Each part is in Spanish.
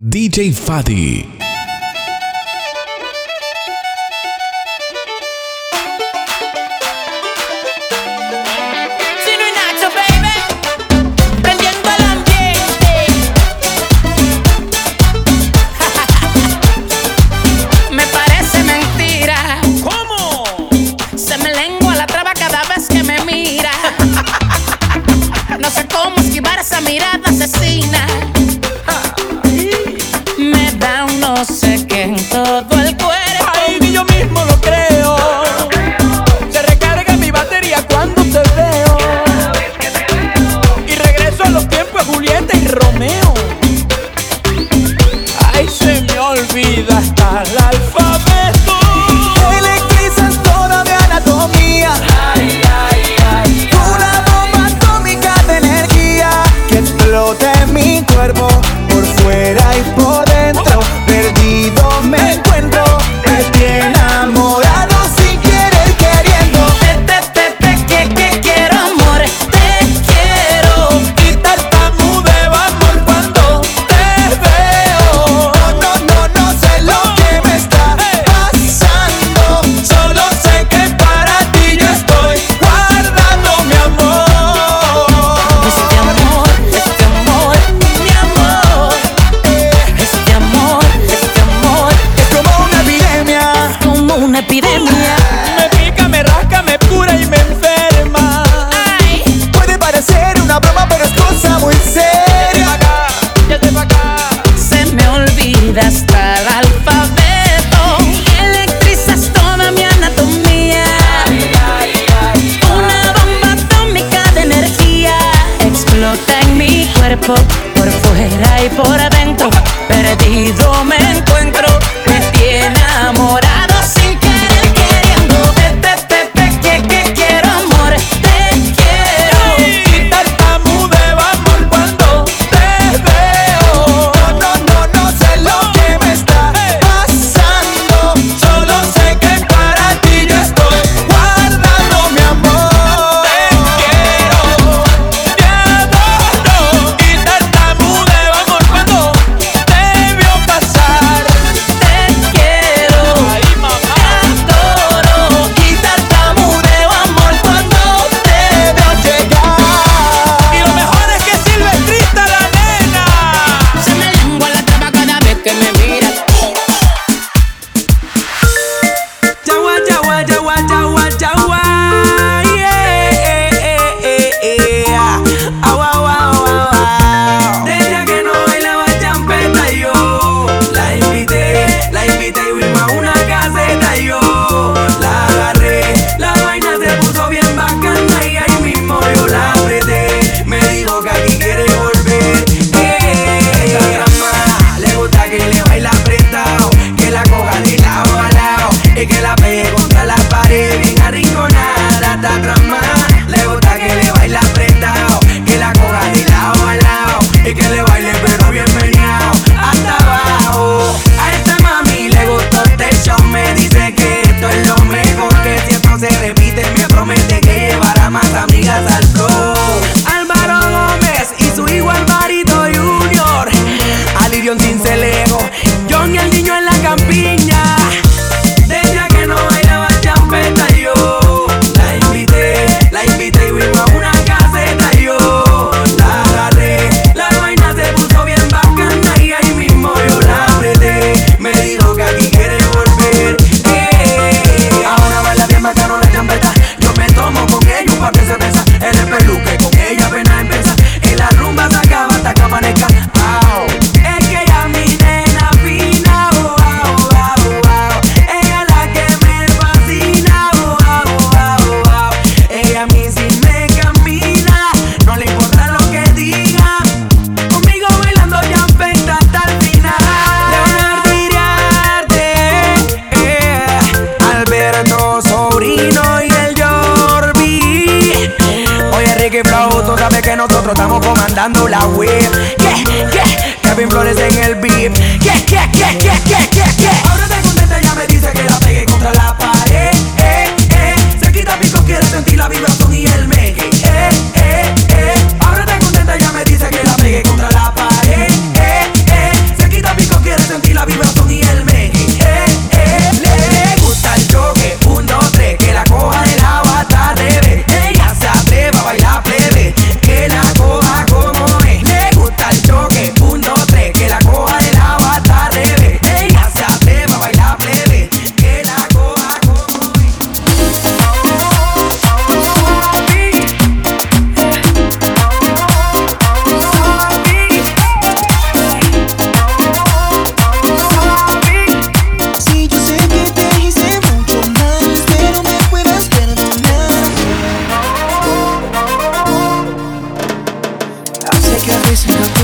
DJ Fadi.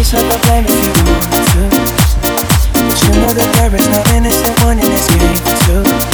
so don't blame if you want to. But you know that there is no innocent one in this game, too.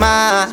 Más.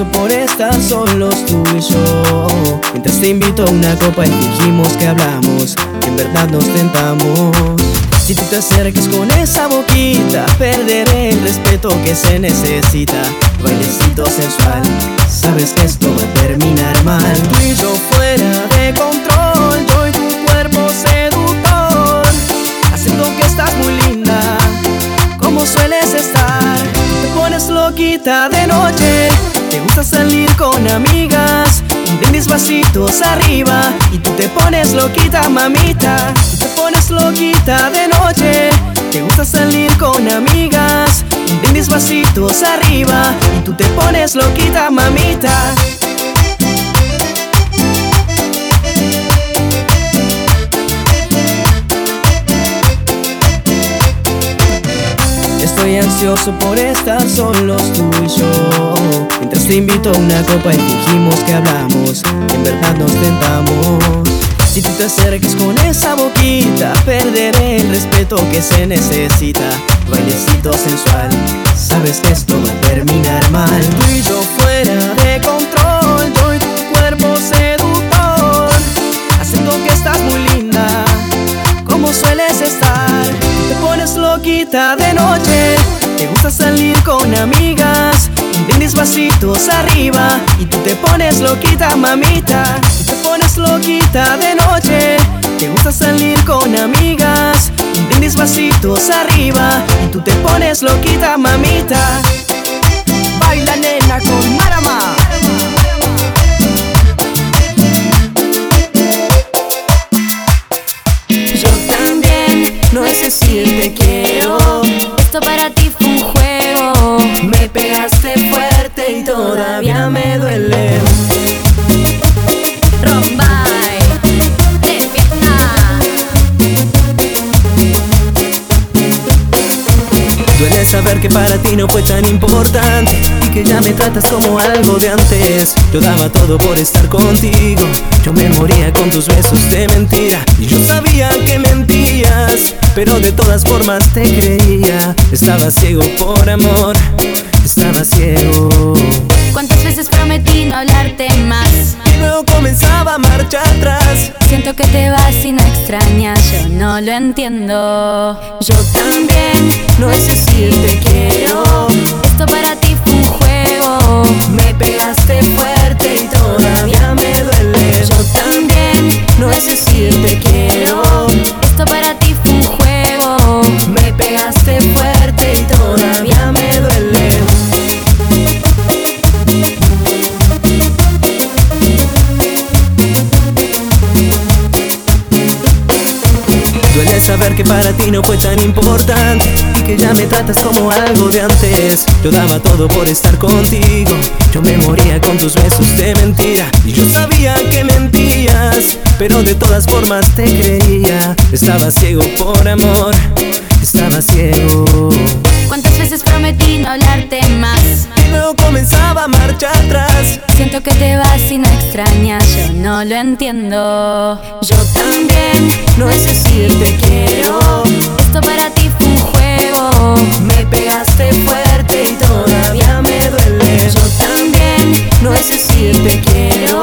paso por estar solos tú y yo. Mientras te invito a una copa y dijimos que hablamos, que en verdad nos tentamos. Si tú te acercas con esa boquita, perderé el respeto que se necesita. Bailecito sensual, sabes que esto va a terminar mal. Tú y yo fuera de control, yo y tu cuerpo seductor, haciendo que estás muy linda, como sueles estar. Te pones loquita de noche. Te gusta salir con amigas, brindis vasitos arriba y tú te pones loquita, mamita. Tú te pones loquita de noche. Te gusta salir con amigas, brindis vasitos arriba y tú te pones loquita, mamita. Estoy ansioso por estar solos tú y yo. Mientras te invito a una copa y fingimos que hablamos, y en verdad nos tentamos. Si tú te acercas con esa boquita, perderé el respeto que se necesita. Bailecito sensual, sabes que esto va a terminar mal. Tú y yo fuera de control de noche. Te gusta salir con amigas. Un brindis vasitos arriba Y tú te pones loquita, mamita. Te pones loquita de noche. Te gusta salir con amigas. Un brindis vasitos arriba Y tú te pones loquita, mamita. Baila nena con Marama. Para ti no fue tan importante y que ya me tratas como algo de antes. Yo daba todo por estar contigo, yo me moría con tus besos de mentira y yo sabía que mentías, pero de todas formas te creía. Estaba ciego por amor, estaba ciego. ¿Cuántas veces prometí no hablarte más? Y luego comenzaba a marcha atrás. Siento que te vas y no extrañas, yo no lo entiendo. Yo también No es decir te quiero, Esto para ti fue un juego. me pegaste fuerte y todavía me duele. Yo también No es decir te quiero, Que para ti no fue tan importante y que ya me tratas como algo de antes. Yo daba todo por estar contigo, yo me moría con tus besos de mentira y yo sabía que mentías, pero de todas formas te creía. Estaba ciego por amor, estaba ciego. ¿Cuántas veces prometí no hablarte más? Luego comenzaba a marcha atrás. Siento que te vas y no extrañas, yo no lo entiendo. Yo también No es decir te quiero, Esto para ti fue un juego. me pegaste fuerte y todavía me duele. Yo también No es decir te quiero,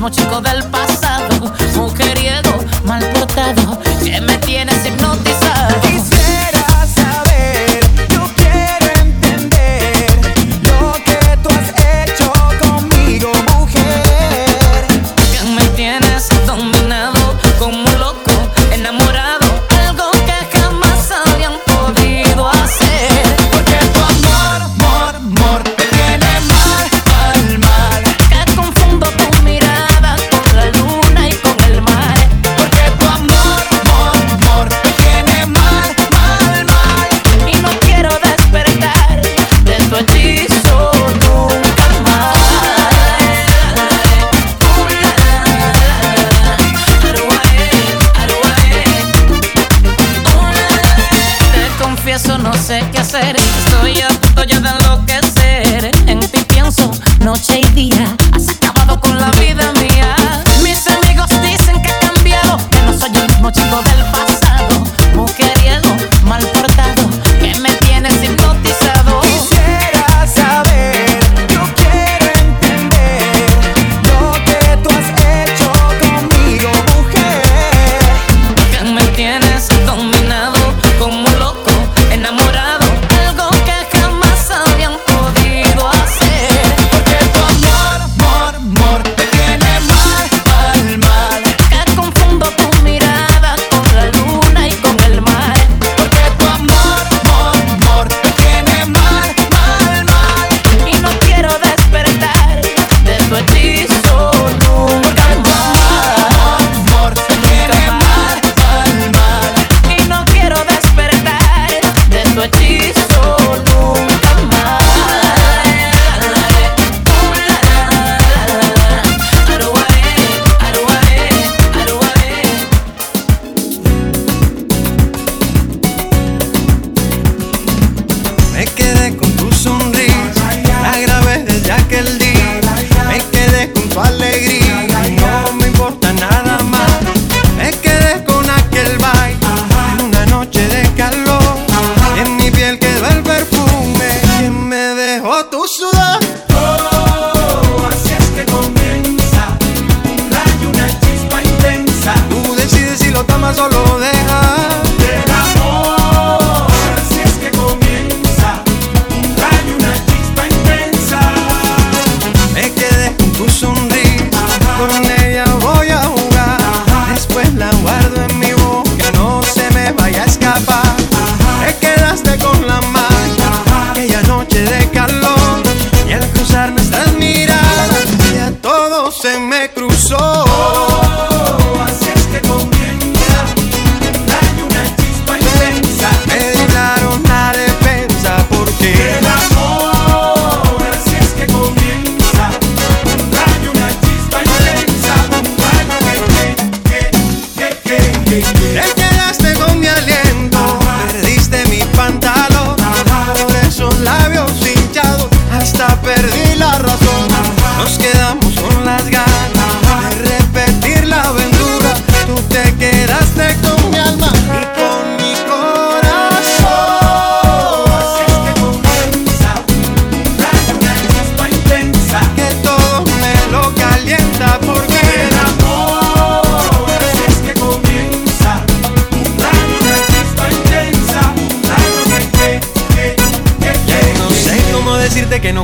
Mismo chico del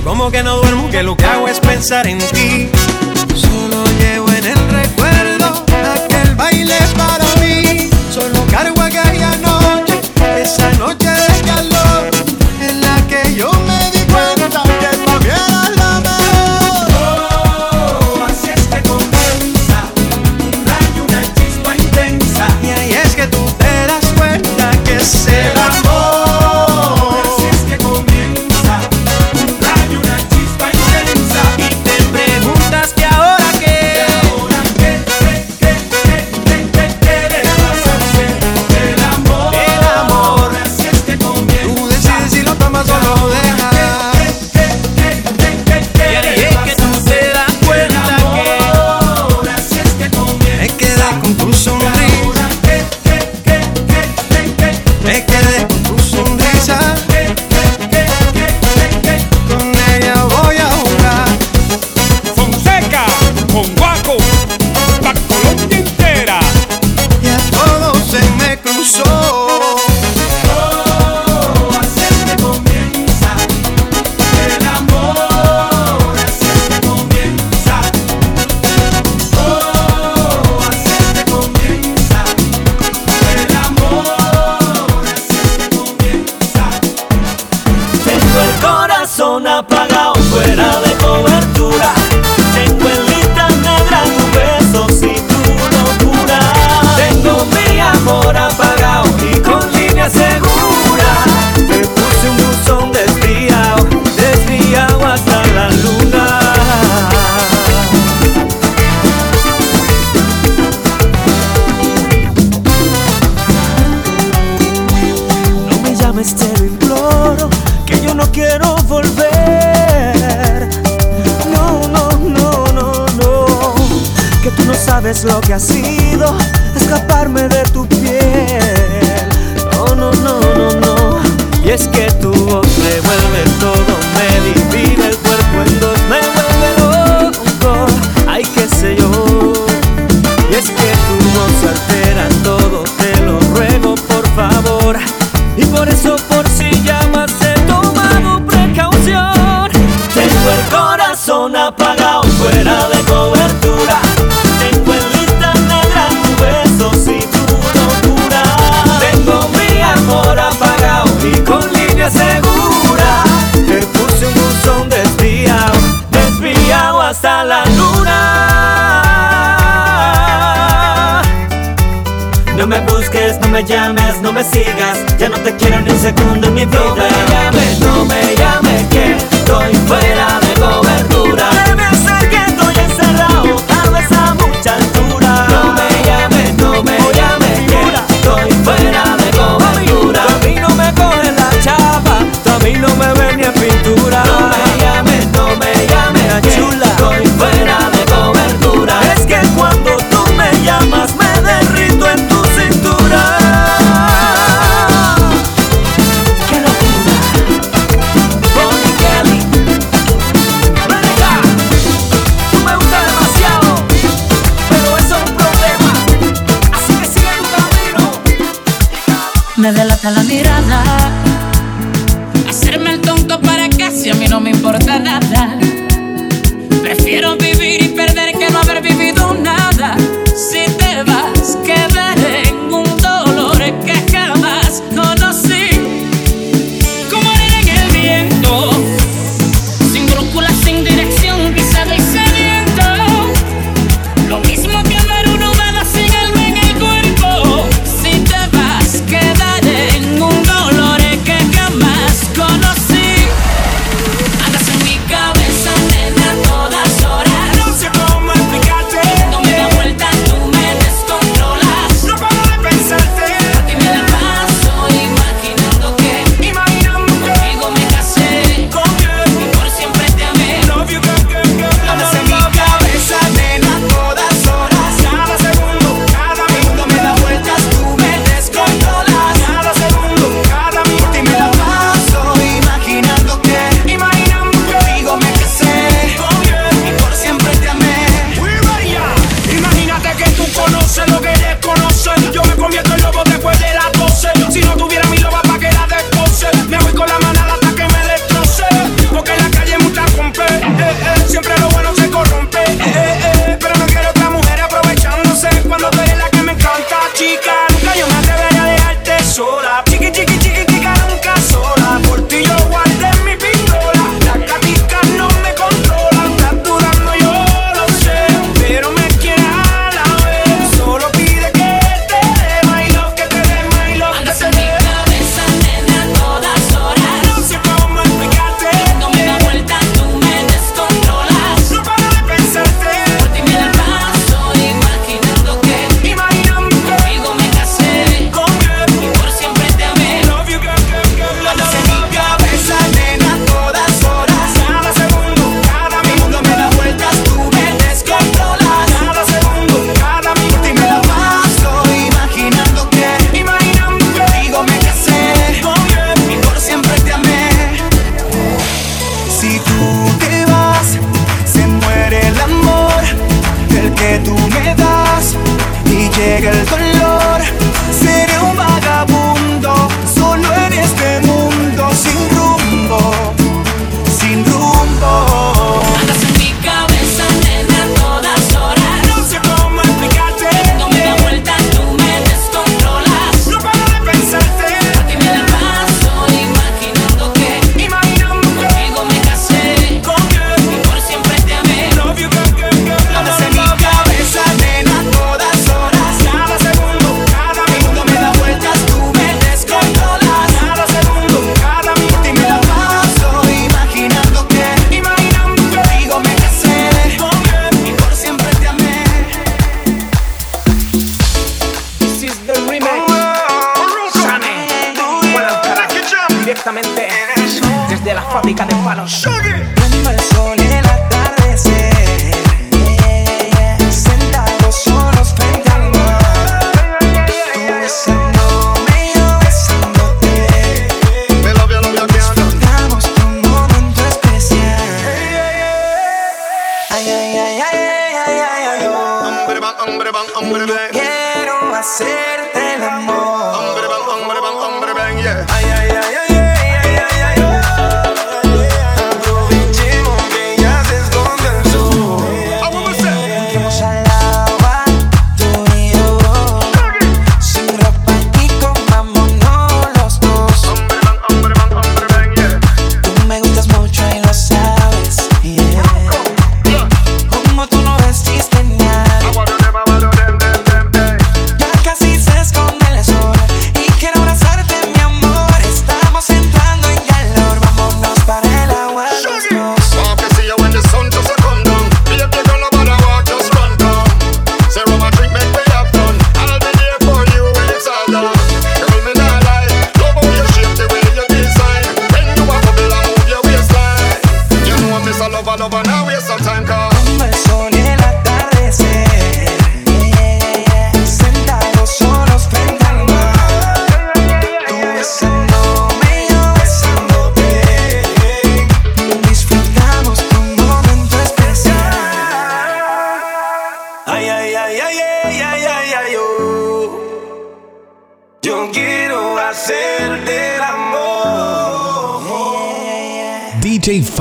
Como que no duermo, que lo que hago es pensar en ti. ya no te quiero ni un segundo en mi vida.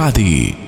Hadi.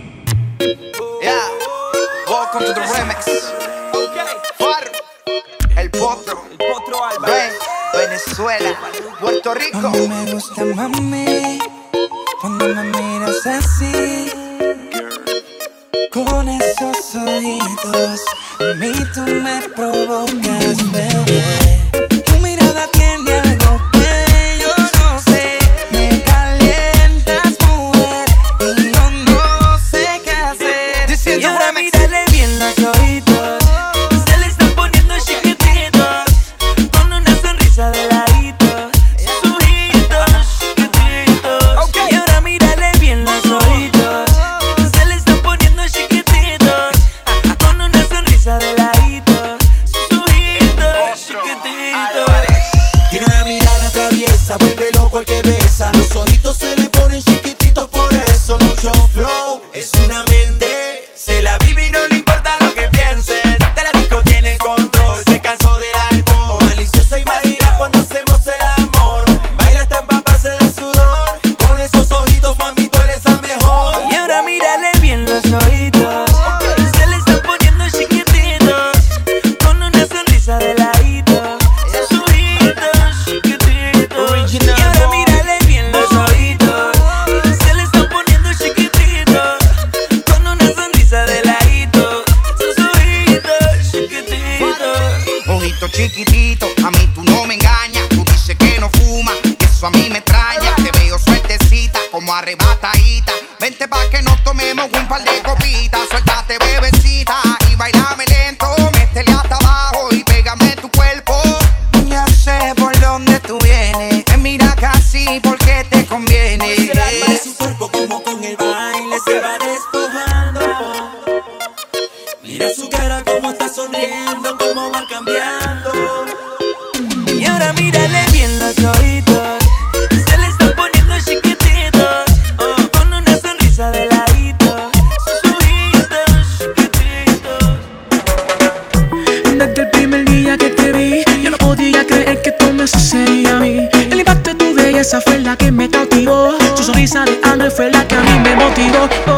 la que me cautivó. Su sonrisa de André fue la que a mí me motivó.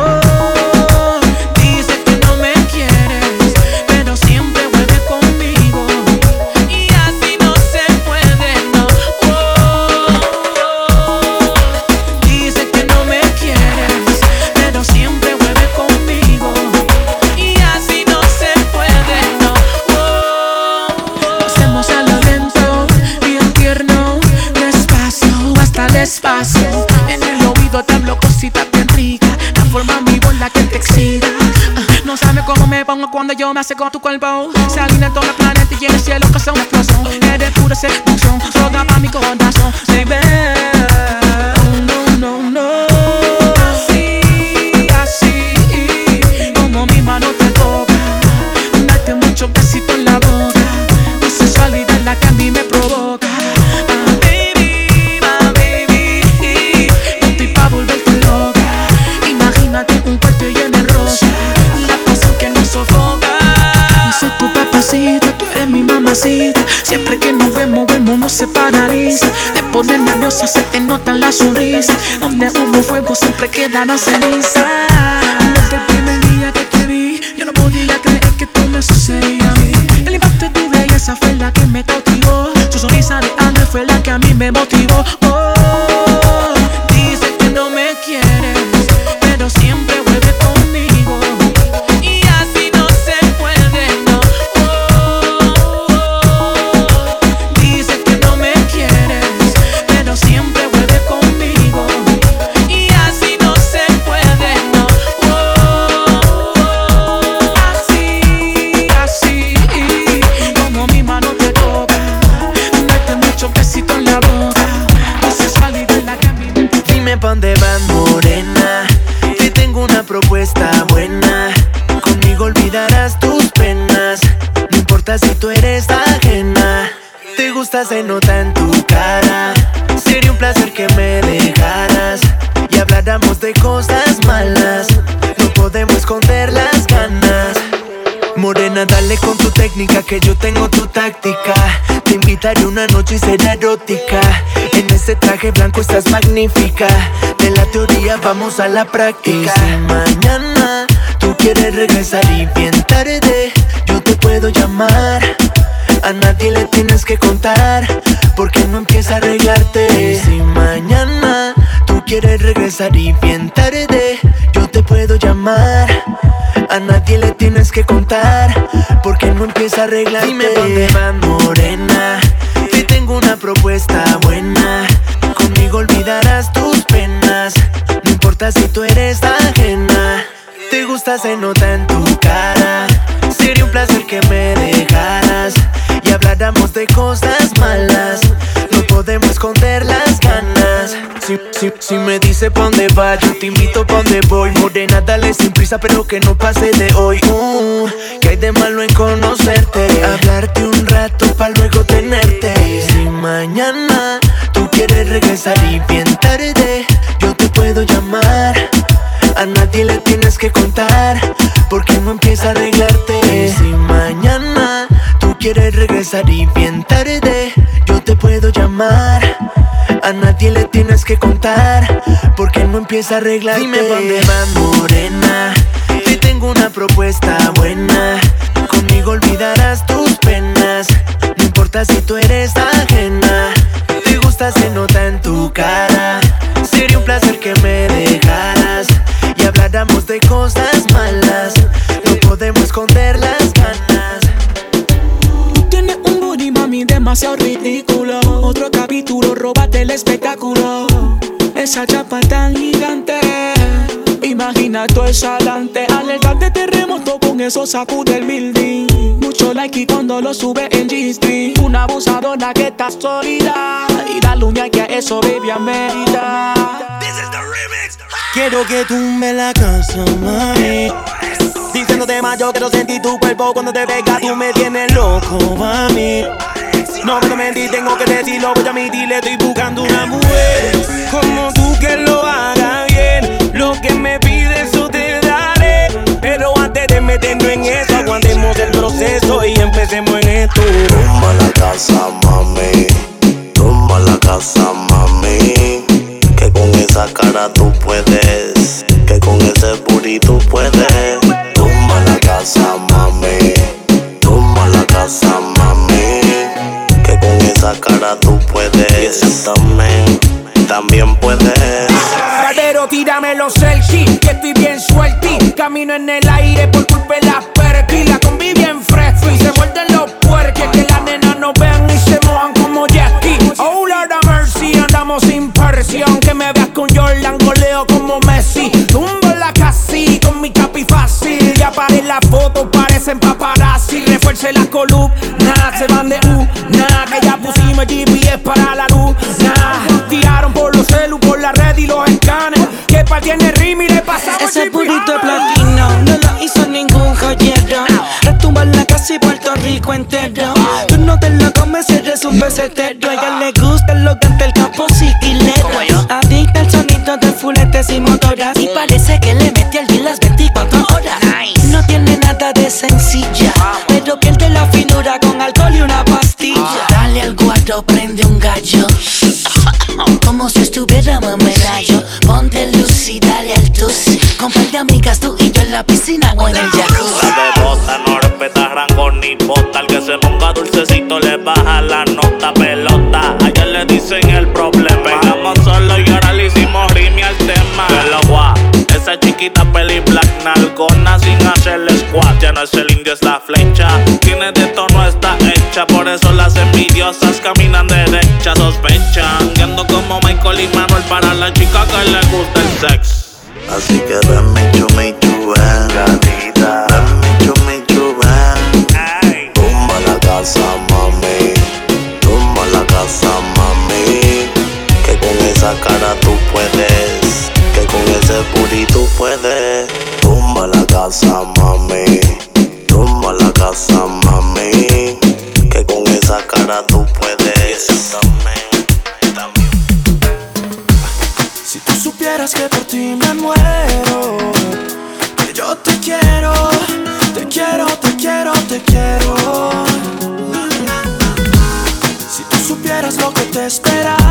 cuando yo me acerco a tu cuerpo. Se paraliza. Te pones nerviosa, se te nota la sonrisa. Donde hubo fuego, siempre quedará ceniza. Se nota en tu cara. Sería un placer que me dejaras. Y habláramos de cosas malas. No podemos esconder las ganas. Morena, dale con tu técnica que yo tengo tu táctica. Te invitaré una noche y será erótica. En ese traje blanco estás magnífica. De la teoría vamos a la práctica. Si mañana tú quieres regresar y bien tarde, yo te puedo llamar. A nadie le tienes que contar, porque no empieza a arreglarte. Si mañana tú quieres regresar y bien tarde, yo te puedo llamar. A nadie le tienes que contar, porque no empieza a arreglarte. Dime dónde vas, morena. Que tengo una propuesta buena. Conmigo olvidarás tus penas. No importa si tú eres ajena. Te gusta, se nota en tu cara. Sería un placer que me dejaras de cosas malas. No podemos esconder las ganas. Si, si, si me dice pa' dónde va, yo te invito pa' dónde voy. Morena, dale sin prisa, pero que no pase de hoy. Uh, que hay de malo en conocerte? Hablarte un rato pa' luego tenerte. Si mañana tú quieres regresar y bien tarde, yo te puedo llamar. A nadie le tienes que contar, porque no empieza a arreglarte. Si mañana quieres regresar y bien tarde, yo te puedo llamar. A nadie le tienes que contar, porque no empieza a arreglarte. Dime dónde vas, morena. Te tengo una propuesta buena. Conmigo olvidarás tus penas. No importa si tú eres ajena. Te gusta, se nota en tu cara. Sería un placer que me dejaras y habláramos de cosas malas. No podemos esconder demasiado ridículo. Otro capítulo, róbate el espectáculo. Esa chapa tan gigante. Imagina todo el salante. Alerta de terremoto con eso sacude el building. Mucho like y cuando lo sube en G-Street. Una abusadora que está sólida. Y dale un que a eso, baby, amerita. Quiero que tumbe la casa, mami. Diciéndote más, yo quiero sentir tu cuerpo cuando te pega, tú me tienes loco, mami. No puedo mentir, tengo que decirlo, voy a admitirle, estoy buscando una mujer como tú que lo haga bien. Lo que me pides, eso te daré. Pero antes de meternos en eso, aguantemos el proceso y empecemos en esto. Tumba la casa, mami. Tumba la casa, mami. Que con esa cara tú puedes. Que con ese booty tú puedes. Tumba la casa, mami. Tumba la casa, mami. Esa cara tú puedes. Y también, también puedes. Barbero, tírame los selfies, que estoy bien suelti. Camino en el aire por culpa de las perky. La combi bien fresco y se muerden los puerques. Que las nenas no vean y se mojan como Jackie. Oh, sin presión. Que me veas con Jordan, goleo como Messi. Tumbo la casi con mi capi fácil. Ya paré la foto, parecen paparazzi. Refuerce la columna, se van de U. Nah, que ya pusimos GPS para la luz. Tiraron por los celu, por la red y los escanes. Que pa' tiene rim y le pasamos Ese burrito de platino no lo hizo ningún joyero. Retumba en la casa y Puerto Rico entero. Tú no te lo comes, eres un pesetero. A ella le gusta lo que el cuerpo. Adicta al sonido de fuletes y motoras. Y parece que le metí al día las 24 horas. No tiene nada de sencilla, Vamos. pero pierde la finura con alcohol y una pastilla. Ah. Dale al guato, prende un gallo. Como si estuviéramos en. Ponte luz y dale al tus. Con par amigas tú y yo en la piscina o en el jacuzzi. Bota, no respeta rangón ni bota. Al que se ponga dulcecito le baja la nota, pelo sin el problema. Pegamos solo y ahora le hicimos rime al tema. Que lo guá, esa chiquita peli black nalgona sin hacerle squat. Ya no es el indio, es la flecha. Tiene de tono, está hecha. Por eso las envidiosas caminan derecha, sospechan. Ando como Michael y Manuel para la chica que le gusta el sexo. Así que dame, yo me esa cara tú puedes, que con ese booty tú puedes. Tumba la casa, mami, tumba la casa, mami, que con esa cara tú puedes. Si tú supieras que por ti me muero, que yo te quiero, te quiero, te quiero, te quiero. Si tú supieras lo que te espera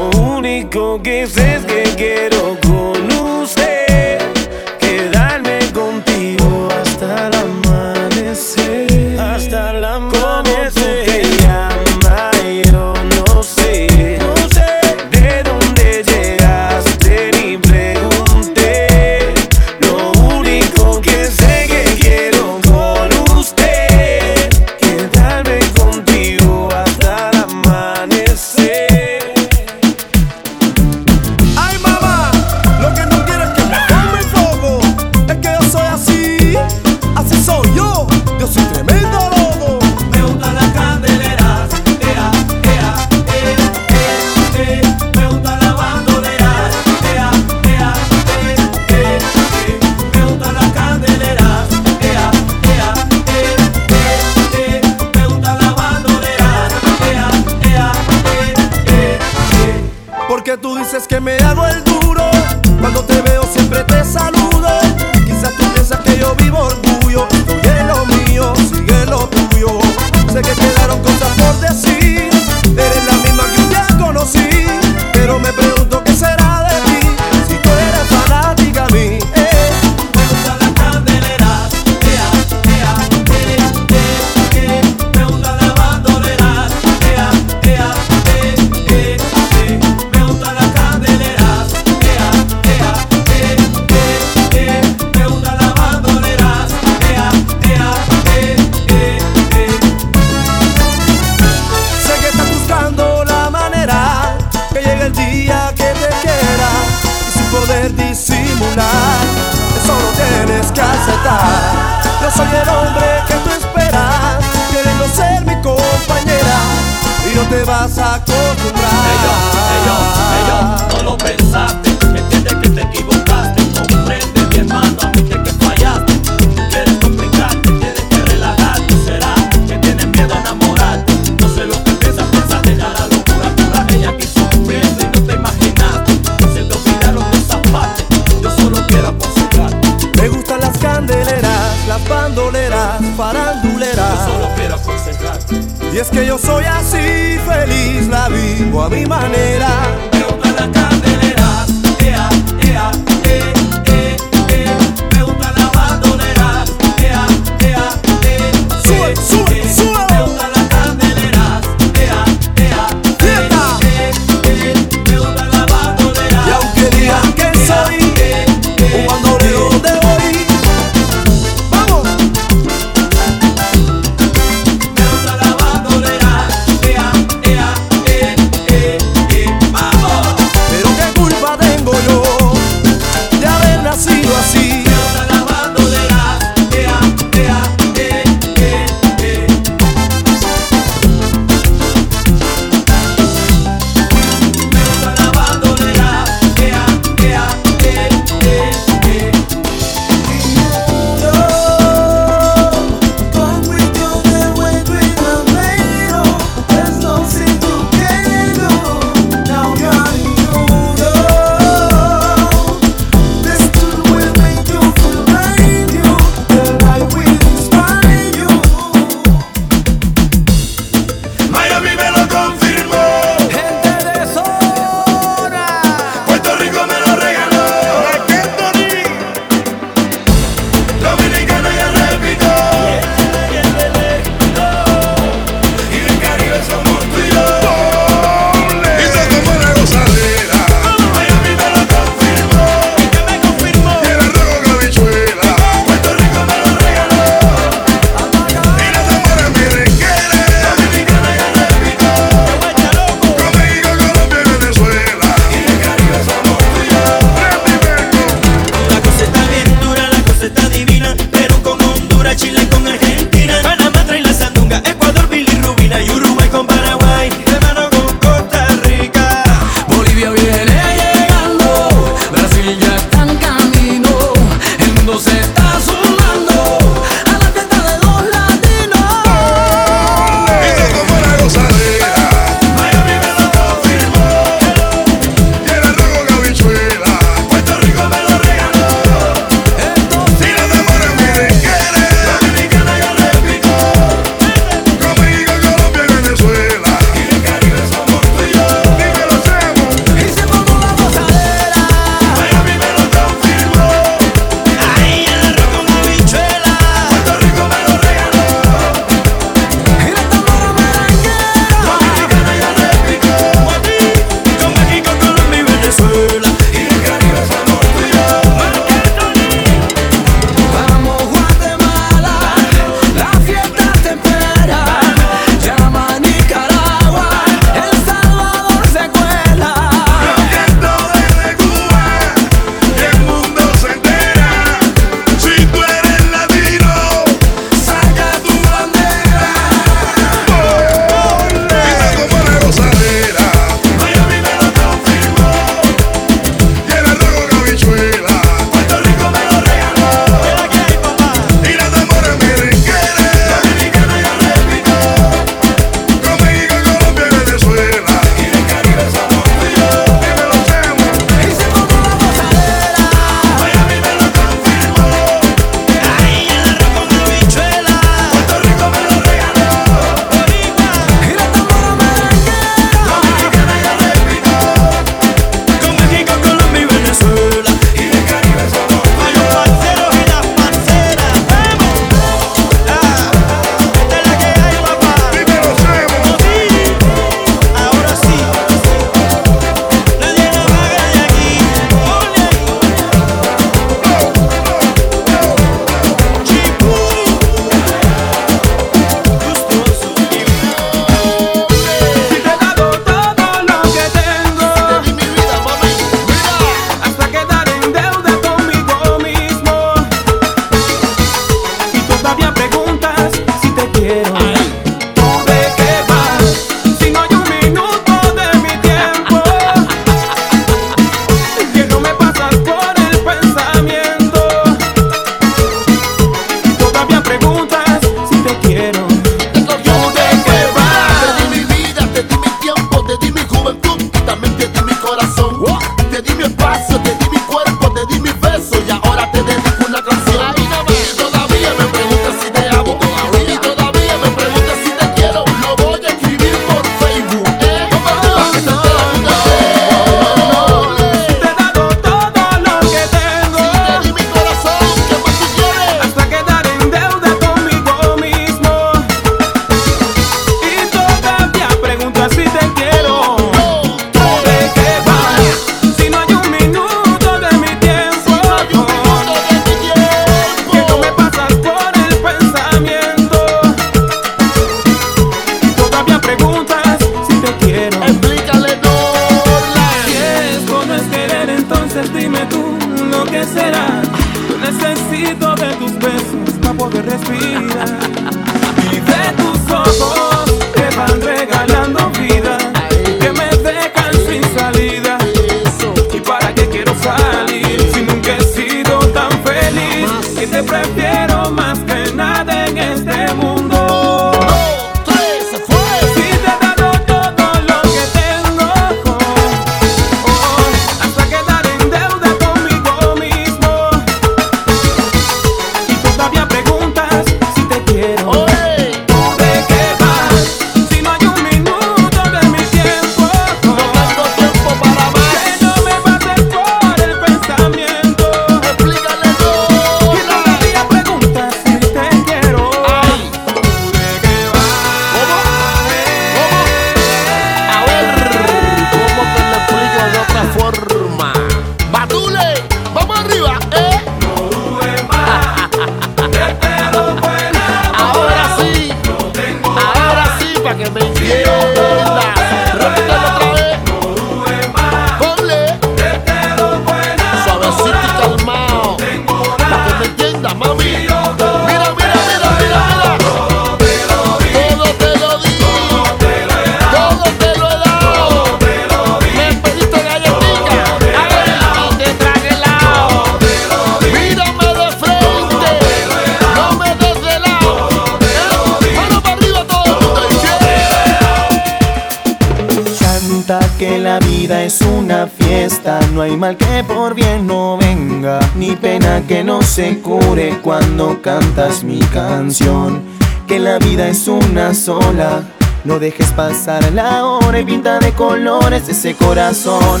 se cure cuando cantas mi canción. Que la vida es una sola, no dejes pasar la hora y pinta de colores ese corazón.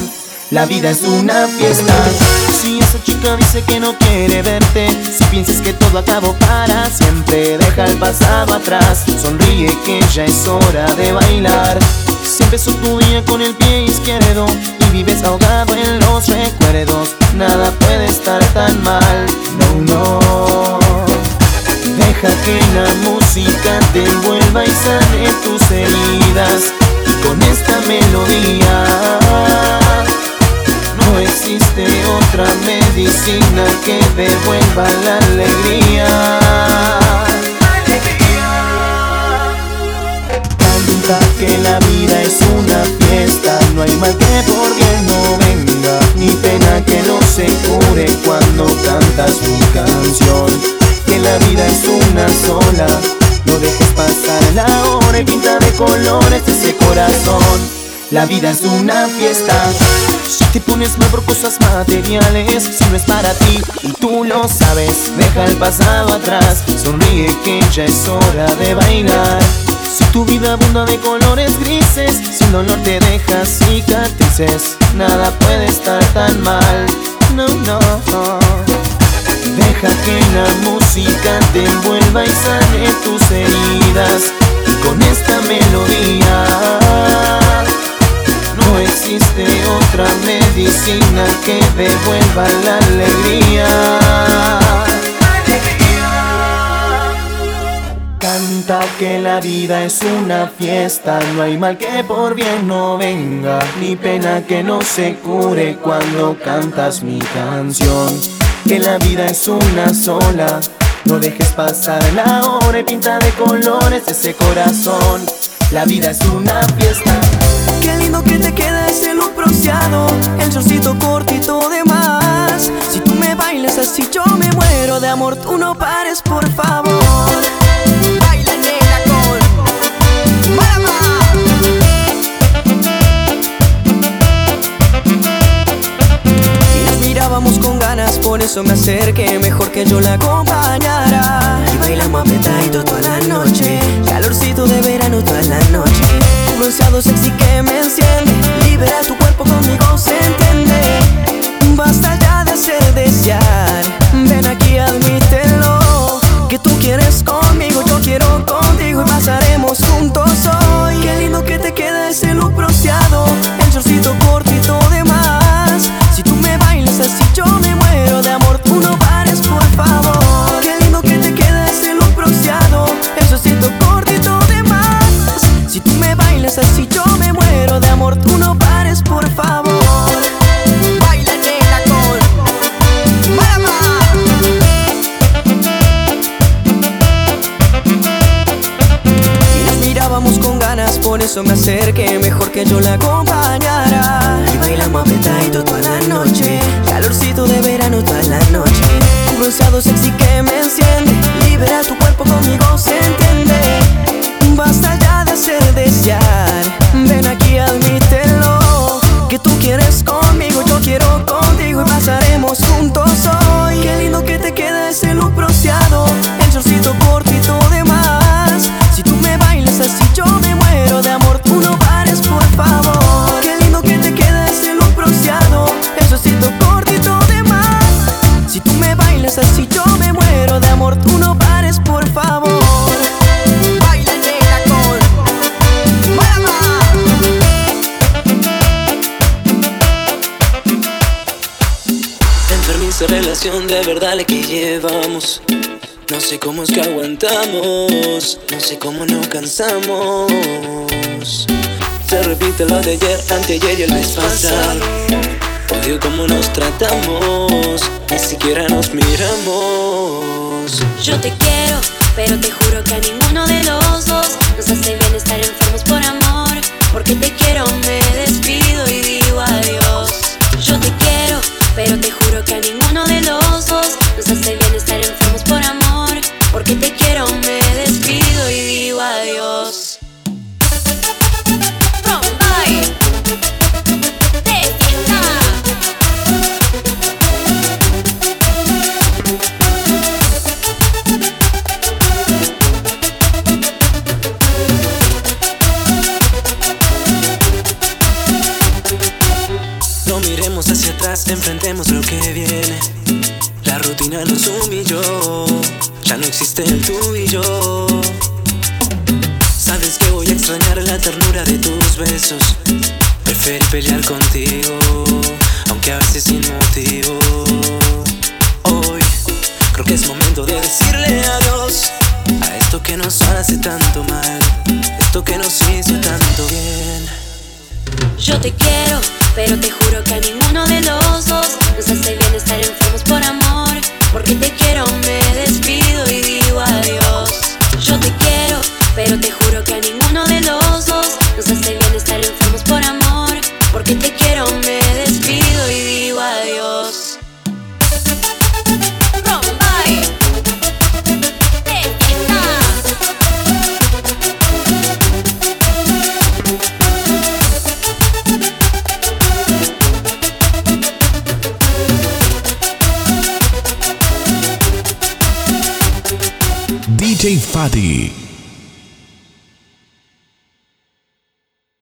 La vida es una fiesta. Si esa chica dice que no quiere verte, si piensas que todo acabó para siempre, deja el pasado atrás. Sonríe que ya es hora de bailar. Si empezó tu día con el pie izquierdo y vives ahogado en los recuerdos, nada puede estar tan mal. No, no. Deja que la música te envuelva y sane tus heridas. Y con esta melodía no existe otra medicina que devuelva la alegría. Canta que la vida es una fiesta, no hay mal que por bien no ni pena que no se cure cuando cantas mi canción. Que la vida es una sola, no dejes pasar la hora y pinta de colores ese corazón. La vida es una fiesta. Si te pones mal por cosas materiales, si no es para ti y tú lo sabes, deja el pasado atrás. Sonríe que ya es hora de bailar. Si tu vida abunda de colores grises, sin dolor te deja nada puede estar tan mal. No, no. Deja que la música te envuelva y sane tus heridas. Con esta melodía no existe otra medicina que devuelva la alegría. Canta que la vida es una fiesta, no hay mal que por bien no venga, ni pena que no se cure cuando cantas mi canción. Que la vida es una sola, no dejes pasar la hora y pinta de colores ese corazón. La vida es una fiesta. Qué lindo que te queda ese look bronceado El shortcito cortito de más Si tú me bailas así yo me muero de amor Tú no pares por favor ganas Por eso me acerqué Mejor que yo la acompañara. Y bailamos apretadito toda la noche Calorcito de verano toda la noche. Tu bronceado sexy que me enciende Libera tu cuerpo conmigo se entiende. Basta ya de hacer desear Ven aquí admítelo Que tú quieres conmigo, yo quiero contigo Y pasaremos juntos hoy. Qué lindo que te queda ese look bronceado El shortcito cortito eso me acerqué Mejor que yo la acompañara. Y bailamos apretadito toda la noche Calorcito de verano toda la noche. Tu bronceado sexy que me enciende Libera tu cuerpo conmigo, cómo es que aguantamos, no sé cómo nos cansamos. Se repite lo de ayer, anteayer y el mes pasado. Odio cómo nos tratamos, ni siquiera nos miramos. Yo te quiero, pero te juro que a ninguno de los dos nos hace bien estar enfermos por amor, porque te quiero menos.